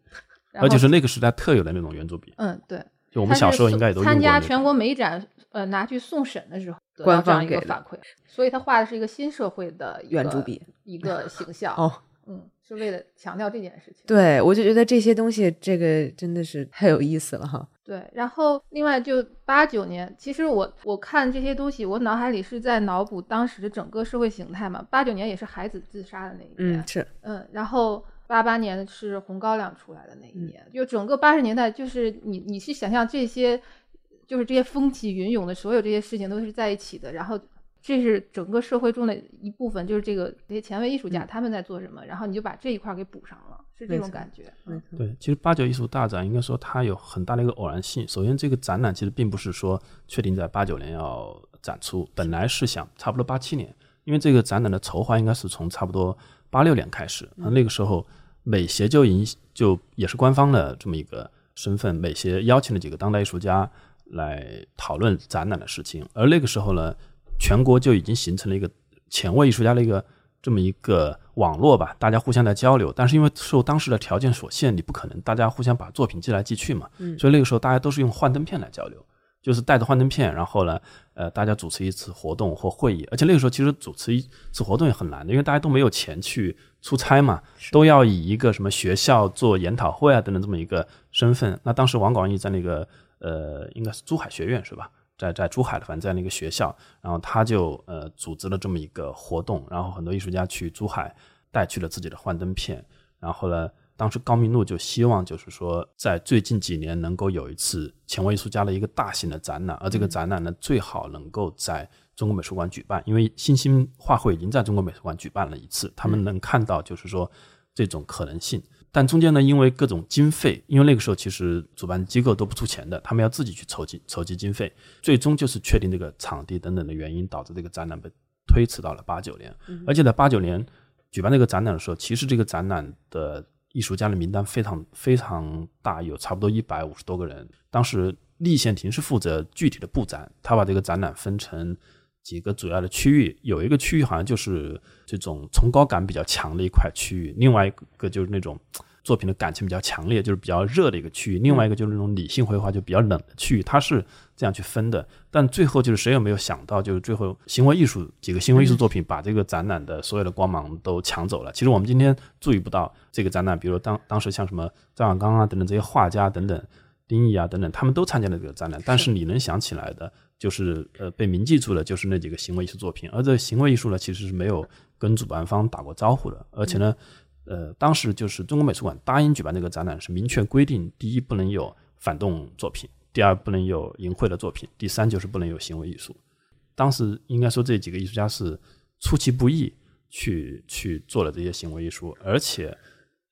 而且是那个时代特有的那种圆珠笔。嗯，对，就我们小时候应该也都用过参加全国美展，呃，拿去送审的时候得官到这样一个方给反馈，所以他画的是一个新社会的圆珠笔一个 形象。哦，嗯，是为了强调这件事情。对，我就觉得这些东西，这个真的是太有意思了哈。对，然后另外就八九年，其实我我看这些东西，我脑海里是在脑补当时的整个社会形态嘛。八九年也是孩子自杀的那一年，嗯，是嗯，然后八八年是红高粱出来的那一嗯年，就整个八十年代，就是你你去想象这些，就是这些风起云涌的所有这些事情都是在一起的，然后这是整个社会中的一部分，就是这个这些前卫艺术家他们在做什么，然后你就把这一块儿给补上了，是这种感觉。嗯对，其实八九艺术大展应该说它有很大的一个偶然性。首先，这个展览其实并不是说确定在八九年要展出，本来是想差不多八七年，因为这个展览的筹划应该是从差不多八六年开始。那那个时候，美协就已经就也是官方的这么一个身份，美协邀请了几个当代艺术家来讨论展览的事情，而那个时候呢，全国就已经形成了一个前卫艺术家的一个这么一个网络吧，大家互相在交流。但是因为受当时的条件所限，你不可能大家互相把作品寄来寄去嘛，嗯所以那个时候大家都是用幻灯片来交流，就是带着幻灯片，然后呢，呃，大家主持一次活动或会议。而且那个时候其实主持一次活动也很难的，因为大家都没有钱去出差嘛，都要以一个什么学校做研讨会啊等等这么一个身份。那当时王广义在那个呃，应该是珠海学院是吧？在在珠海的，反正在那个学校，然后他就呃组织了这么一个活动，然后很多艺术家去珠海带去了自己的幻灯片，然后呢，当时高明路就希望就是说，在最近几年能够有一次前卫艺术家的一个大型的展览，而这个展览呢最好能够在中国美术馆举办，因为新兴画会已经在中国美术馆举办了一次，他们能看到就是说这种可能性。但中间呢，因为各种经费，因为那个时候其实主办机构都不出钱的，他们要自己去筹集筹集经费，最终就是确定这个场地等等的原因，导致这个展览被推迟到了八九年。而且在八九年举办这个展览的时候，其实这个展览的艺术家的名单非常非常大，有差不多一百五十多个人。当时立宪庭是负责具体的布展，他把这个展览分成几个主要的区域，有一个区域好像就是这种崇高感比较强的一块区域，另外一个就是那种作品的感情比较强烈，就是比较热的一个区域，另外一个就是那种理性绘画就比较冷的区域，它是这样去分的。但最后就是谁也没有想到，就是最后行为艺术几个行为艺术作品把这个展览的所有的光芒都抢走了。其实我们今天注意不到这个展览，比如当当时像什么张小刚啊等等这些画家等等。丁义啊等等，他们都参加了这个展览，但是你能想起来的，就是呃被铭记住的，就是那几个行为艺术作品。而这行为艺术呢，其实是没有跟主办方打过招呼的，而且呢，呃，当时就是中国美术馆答应举办这个展览，是明确规定：第一，不能有反动作品；第二，不能有淫秽的作品；第三，就是不能有行为艺术。当时应该说这几个艺术家是出其不意去去做了这些行为艺术，而且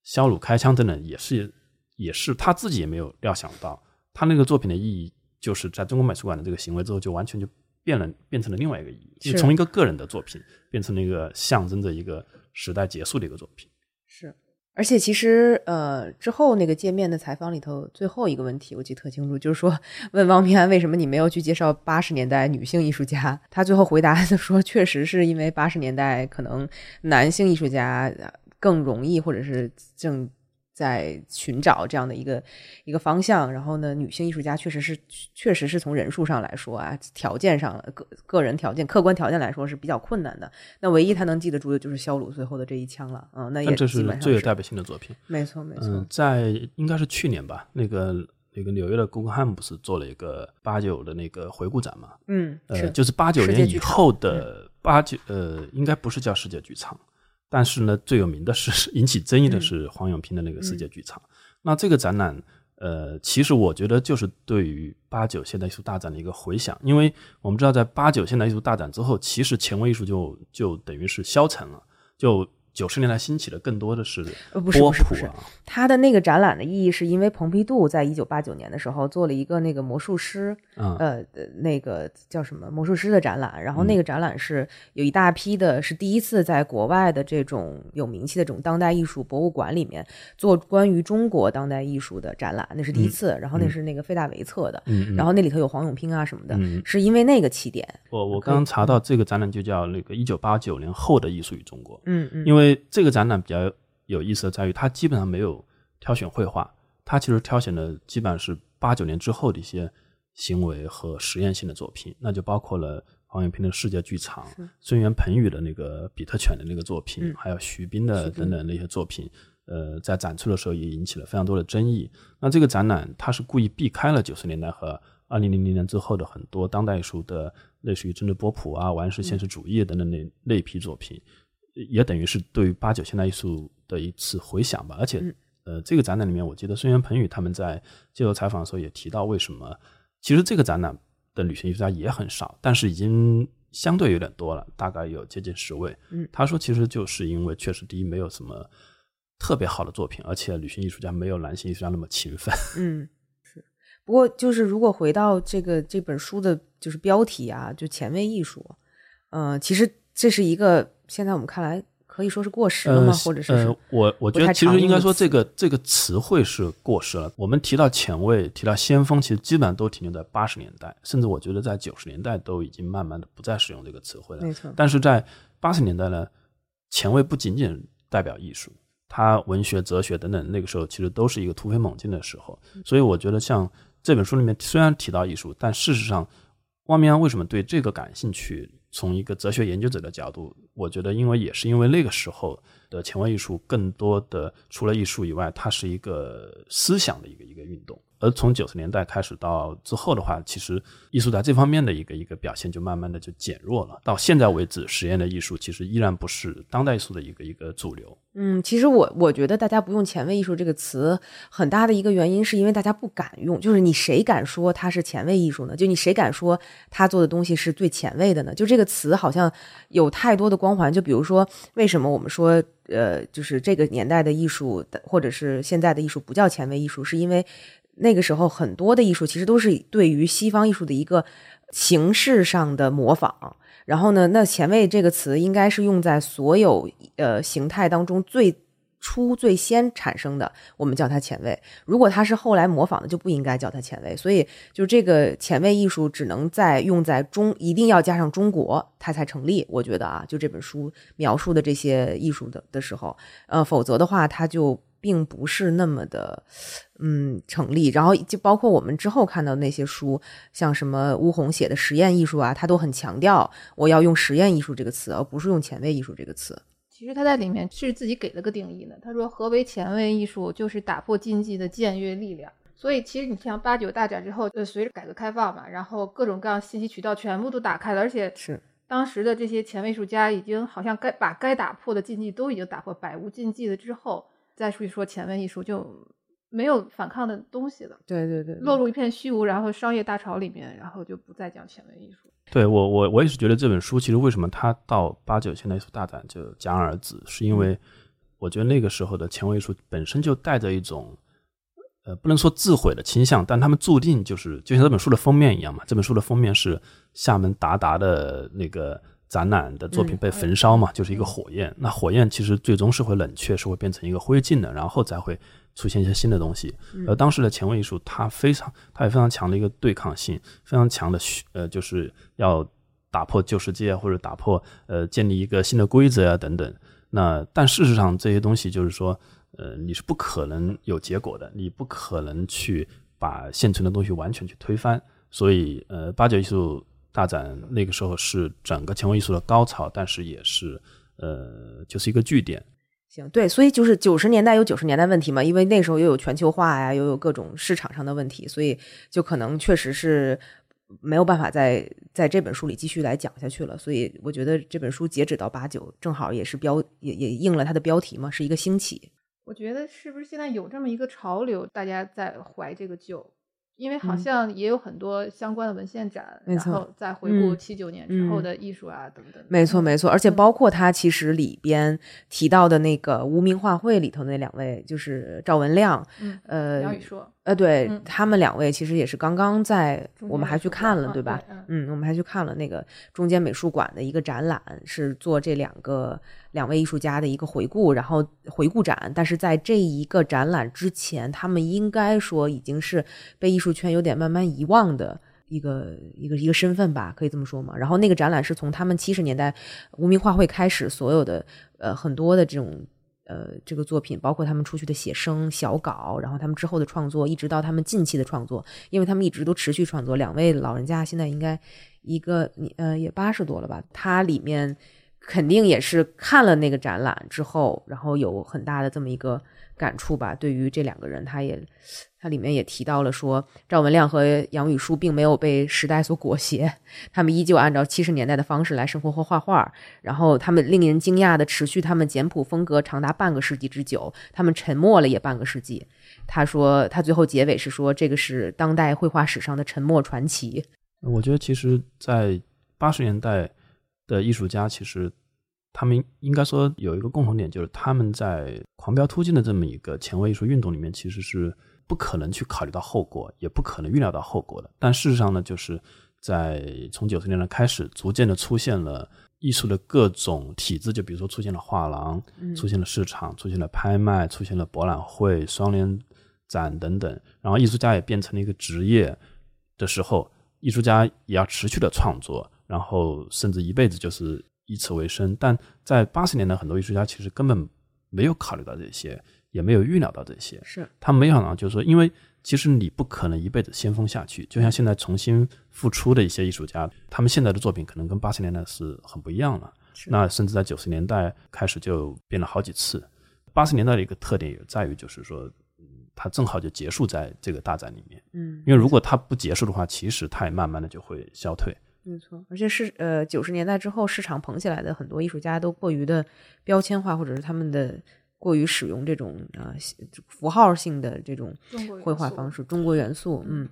削弩开枪等等也是。也是他自己也没有料想到，他那个作品的意义，就是在中国美术馆的这个行为之后，就完全就变了，变成了另外一个意义，就从一个个人的作品变成了一个象征着一个时代结束的一个作品。是，而且其实呃，之后那个见面的采访里头，最后一个问题我记得特清楚，就是说问汪平安为什么你没有去介绍八十年代女性艺术家，他最后回答的说，确实是因为八十年代可能男性艺术家更容易，或者是正。在寻找这样的一个一个方向，然后呢，女性艺术家确实是确实是从人数上来说啊，条件上个个人条件、客观条件来说是比较困难的。那唯一他能记得住的就是肖鲁最后的这一枪了，嗯，那也这是最有代表性的作品。没错，没错。嗯，在应该是去年吧，那个那个纽约的 Guggenheim 不是做了一个八九的那个回顾展嘛？嗯，呃，就是八九年以后的八九，呃，应该不是叫世界剧场。但是呢，最有名的是 引起争议的是黄永平的那个世界剧场。嗯、那这个展览，呃，其实我觉得就是对于八九现代艺术大展的一个回响，因为我们知道，在八九现代艺术大展之后，其实前卫艺术就就等于是消沉了，就。九十年代兴起的更多的是呃不是不是不是，他的那个展览的意义是因为蓬皮杜在一九八九年的时候做了一个那个魔术师，嗯、呃那个叫什么魔术师的展览，然后那个展览是有一大批的，是第一次在国外的这种有名气的这种当代艺术博物馆里面做关于中国当代艺术的展览，那是第一次，嗯、然后那是那个费大维策的，嗯、然后那里头有黄永平啊什么的，嗯、是因为那个起点。我我刚刚查到这个展览就叫那个一九八九年后的艺术与中国，嗯嗯，因为这个展览。比较有意思的在于，它基本上没有挑选绘画，它其实挑选的基本上是八九年之后的一些行为和实验性的作品，那就包括了黄永平的世界剧场、孙元鹏宇的那个比特犬的那个作品，嗯还有徐冰的等等那些作品。呃，在展出的时候也引起了非常多的争议。那这个展览它是故意避开了九十年代和二零零零年之后的很多当代艺术的类似于政治波普啊、完世现实主义等等那那一批作品，也等于是对于八九现代艺术的一次回想吧。而且，呃，这个展览里面，我记得孙元鹏宇他们在接受采访的时候也提到，为什么其实这个展览的旅行艺术家也很少，但是已经相对有点多了，大概有接近十位。嗯他说其实就是因为确实第一没有什么特别好的作品，而且旅行艺术家没有男性艺术家那么勤奋。嗯，是。不过就是如果回到这个这本书的，就是标题啊，就前卫艺术，呃，其实这是一个现在我们看来可以说是过时了吗？呃，或者是呃，我我觉得其实应该说这个这个词汇是过时了。我们提到前卫，提到先锋，其实基本上都停留在八十年代，甚至我觉得在九十年代都已经慢慢的不再使用这个词汇了。没错，但是在八十年代呢，前卫不仅仅代表艺术，它文学、哲学等等，那个时候其实都是一个突飞猛进的时候。所以我觉得像这本书里面虽然提到艺术，但事实上，汪明安为什么对这个感兴趣？从一个哲学研究者的角度，我觉得因为也是因为那个时候的前卫艺术更多的除了艺术以外，它是一个思想的一个一个运动。而从九十年代开始到之后的话，其实艺术在这方面的一个一个表现就慢慢的就减弱了。到现在为止，实验的艺术其实依然不是当代艺术的一个一个主流。嗯，其实我我觉得大家不用“前卫艺术”这个词，很大的一个原因是因为大家不敢用。就是你谁敢说它是前卫艺术呢？就你谁敢说他做的东西是最前卫的呢？就这个词好像有太多的光环。就比如说，为什么我们说呃，就是这个年代的艺术，或者是现在的艺术不叫前卫艺术，是因为那个时候很多的艺术其实都是对于西方艺术的一个形式上的模仿。然后呢，那前卫这个词应该是用在所有呃形态当中最初最先产生的，我们叫它前卫。如果它是后来模仿的，就不应该叫它前卫。所以，就这个前卫艺术只能在用在中，一定要加上中国，它才成立。我觉得啊，就这本书描述的这些艺术的的时候，呃，否则的话，它就并不是那么的。嗯，成立，然后就包括我们之后看到那些书，像什么乌宏写的实验艺术啊，他都很强调我要用实验艺术这个词，而不是用前卫艺术这个词。其实他在里面是自己给了个定义的，他说何为前卫艺术，就是打破禁忌的僭越力量。所以其实你像八九大展之后，呃，随着改革开放嘛，然后各种各样信息渠道全部都打开了，而且是当时的这些前卫艺术家已经好像该把该打破的禁忌都已经打破，百无禁忌了之后，再去说前卫艺术就没有反抗的东西了，对对对，落入一片虚无，然后商业大潮里面，然后就不再讲前卫艺术。对我我我也是觉得这本书其实为什么它到八九现代艺术大胆就戛然而止，是因为我觉得那个时候的前卫艺术本身就带着一种呃不能说自毁的倾向，但他们注定就是就像这本书的封面一样嘛，这本书的封面是厦门达达的那个展览的作品嗯被焚烧嘛，就是一个火焰。那火焰其实最终是会冷却，是会变成一个灰烬的，然后再会出现一些新的东西。而当时的前卫艺术，它非常，它有非常强的一个对抗性，非常强的需呃，就是要打破旧世界或者打破呃，建立一个新的规则啊等等。那但事实上这些东西就是说，呃，你是不可能有结果的，你不可能去把现存的东西完全去推翻。所以呃，八九艺术大展那个时候是整个前卫艺术的高潮，但是也是呃，就是一个据点。行，对，所以就是九十年代有九十年代问题嘛，因为那时候又有全球化呀，又有各种市场上的问题，所以就可能确实是没有办法在在这本书里继续来讲下去了。所以我觉得这本书截止到八九，正好也是标也也应了它的标题嘛，是一个兴起。我觉得是不是现在有这么一个潮流，大家在怀这个旧？因为好嗯像也有很多相关的文献展，然后再回顾嗯七九年之后嗯的艺术啊、等等。没错，嗯没错，而且嗯包括他其实里边提到的那个无名画会里头那两位，就是赵文亮，嗯，呃，梁宇说，呃，对、嗯他们两位其实也是刚刚在，我们还去看了，啊对吧？嗯，我们还去看了那个中间美术馆的一个展览，是做这两个两位艺术家的一个回顾，然后回顾展。但是在这一个展览之前，他们应该说已经是被艺术圈有点慢慢遗忘的。一个一个一个身份吧，可以这么说吗？然后那个展览是从他们七十年代无名画会开始，所有的呃很多的这种呃这个作品，包括他们出去的写生、小稿，然后他们之后的创作，一直到他们近期的创作，因为他们一直都持续创作。两位老人家现在应该一个你呃也八十多了吧？他里面肯定也是看了那个展览之后，然后有很大的这么一个感触吧。对于这两个人，他也他里面也提到了说，赵文亮和杨语舒并没有被时代所裹挟，他们依旧按照七十年代的方式来生活和画画。然后他们令人惊讶的持续他们简朴风格长达半个世纪之久，他们沉默了也半个世纪。他说，他最后结尾是说，这个是当代绘画史上的沉默传奇。我觉得其实，在八十年代的艺术家，其实他们应该说有一个共同点，就是他们在狂飙突进的这么一个前卫艺术运动里面，其实是不可能去考虑到后果，也不可能预料到后果的。但事实上呢，就是在从九十年代开始，逐渐的出现了艺术的各种体制，就比如说出现了画廊，出现了市场，出现了拍卖，出现了博览会、双联展等等。然后艺术家也变成了一个职业的时候，艺术家也要持续的创作，然后甚至一辈子就是以此为生。但在八十年代，很多艺术家其实根本没有考虑到这些，也没有预料到这些。是他没想到，就是说，因为其实你不可能一辈子先锋下去。就像现在重新复出的一些艺术家，他们现在的作品可能跟八十年代是很不一样了。那甚至在九十年代开始就变了好几次。八十年代的一个特点也在于，就是说，嗯，它正好就结束在这个大战里面。嗯，因为如果它不结束的话，其实它也慢慢的就会消退。没错，而且是呃九十年代之后市场捧起来的很多艺术家都过于的标签化，或者是他们的过于使用这种呃符号性的这种绘画方。式，中国元素，嗯，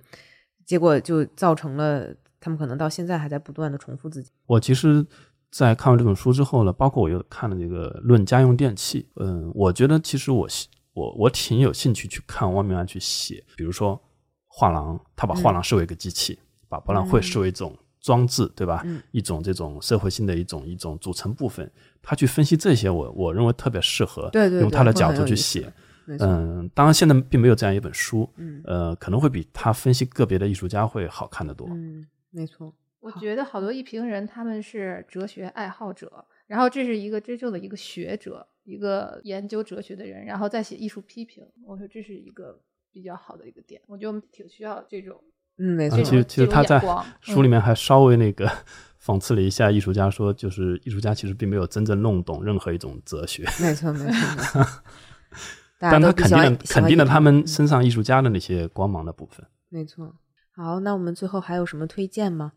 结果就造成了他们可能到现在还在不断的重复自己。我其实，在看完这本书之后呢，包括我又看了这个《论家用电器》，嗯，我觉得其实我我我挺有兴趣去看汪明安去写，比如说画廊，他把画廊视为一个机器，把博览会视为一种装置，对吧？嗯一种这种社会性的一种一种组成部分，他去分析这些，我我认为特别适合对对对用他的角度去写。嗯，当然现在并没有这样一本书，嗯呃，可能会比他分析个别的艺术家会好看得多。嗯，没错，我觉得好多艺评人他们是哲学爱好者，然后这是一个真正的一个学者，一个研究哲学的人，然后再写艺术批评。我说这是一个比较好的一个点，我觉得我们挺需要这种。嗯，没错啊，其实其实他在书里面还稍微那个 讽刺了一下艺术家，说就是艺术家其实并没有真正弄懂任何一种哲学，没错，没错，没错。但他肯定了肯定了他们嗯身上艺术家的那些光芒的部分。没错。好，那我们最后还有什么推荐吗？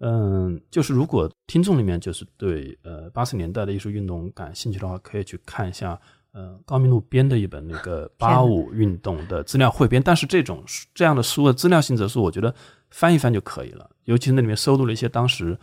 嗯，就是如果听众里面就是对呃八十年代的艺术运动感兴趣的话，可以去看一下呃高明路编的一本那个 八五运动的资料汇编。但是这种书这样的书的资料性质书，我觉得翻一翻就可以了。尤其是那里面收录了一些当时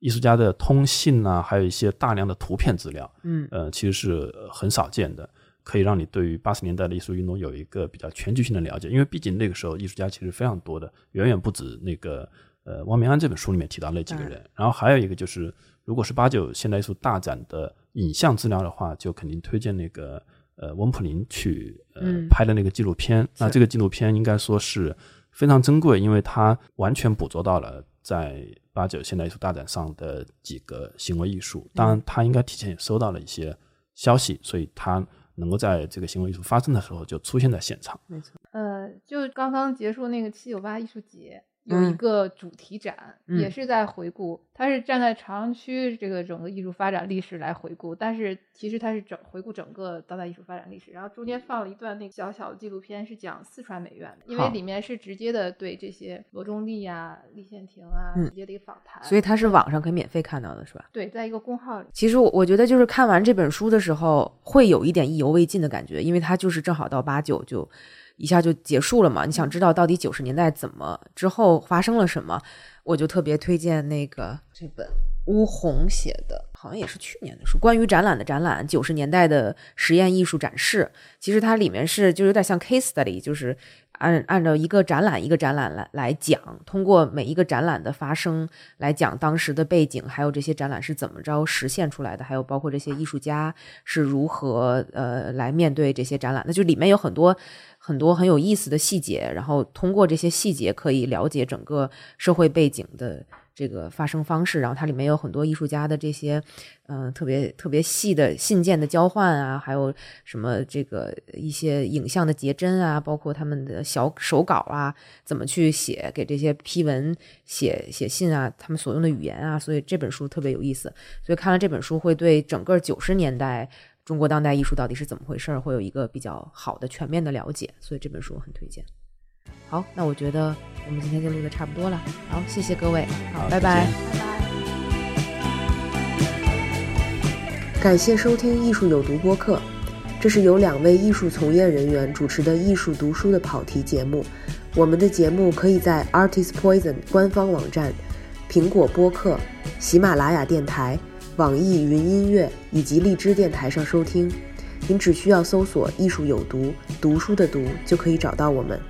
艺术家的通信啊，还有一些大量的图片资料，嗯呃，其实是呃很少见的。可以让你对于八十年代的艺术运动有一个比较全局性的了解，因为毕竟那个时候艺术家其实非常多的，远远不止那个呃汪明安这本书里面提到那几个当人。然后还有一个就是，如果是八九现代艺术大展的影像资料的话，就肯定推荐那个呃温普林去呃嗯拍的那个纪录片。那这个纪录片应该说是非常珍贵，因为它完全捕捉到了在八九现代艺术大展上的几个行为艺术。当然，他应该提前也收到了一些消息，所以他能够在这个行为艺术发生的时候就出现在现场。没错。呃，就刚刚结束那个七九八艺术节，有一嗯。个主题展，嗯。也是在回顾，它是站在朝阳区这个整个艺术发展历史来回顾，但是其实它是整回顾整个当代艺术发展历史，然后中间放了一段那个小小的纪录片，是讲四川美院的，因为里面是直接的对这些罗中立呀、立宪亭啊、嗯直接的一个访谈，所以它是网上可以免费看到的，是吧？对，在一个公号里。其实我我觉得就是看完这本书的时候，会有一点意犹未尽的感觉，因为它就是正好到八九就一下就结束了嘛。你想知道到底九十年代怎么之后发生了什么，我就特别推荐那个这本乌红写的，好像也是去年的书，关于展览的展览，九十年代的实验艺术展示。其实它里面是就有点像 case study，就是按按照一个展览一个展览来来讲，通过每一个展览的发生来讲当时的背景，还有这些展览是怎么着实现出来的，还有包括这些艺术家是如何呃来面对这些展览。那就里面有很多很多很有意思的细节，然后通过这些细节可以了解整个社会背景的这个发声方式，然后它里面有很多艺术家的这些，嗯、特别特别细的信件的交换啊，还有什么这个一些影像的截真啊，包括他们的小手稿啊，怎么去写给这些批文写写信啊，他们所用的语言啊，所以这本书特别有意思。所以看了这本书，会对整个九十年代中国当代艺术到底是怎么回事，会有一个比较好的全面的了解。所以这本书我很推荐。好，那我觉得我们今天就录的差不多了。好，谢谢各位，好，拜拜。拜拜。感谢收听《艺术有毒》播客，这是由两位艺术从业人员主持的艺术读书的跑题节目。我们的节目可以在 Artist Poison 官方网站、苹果播客、喜马拉雅电台、网易云音乐以及荔枝电台上收听。您只需要搜索“艺术有毒”，读书的读就可以找到我们。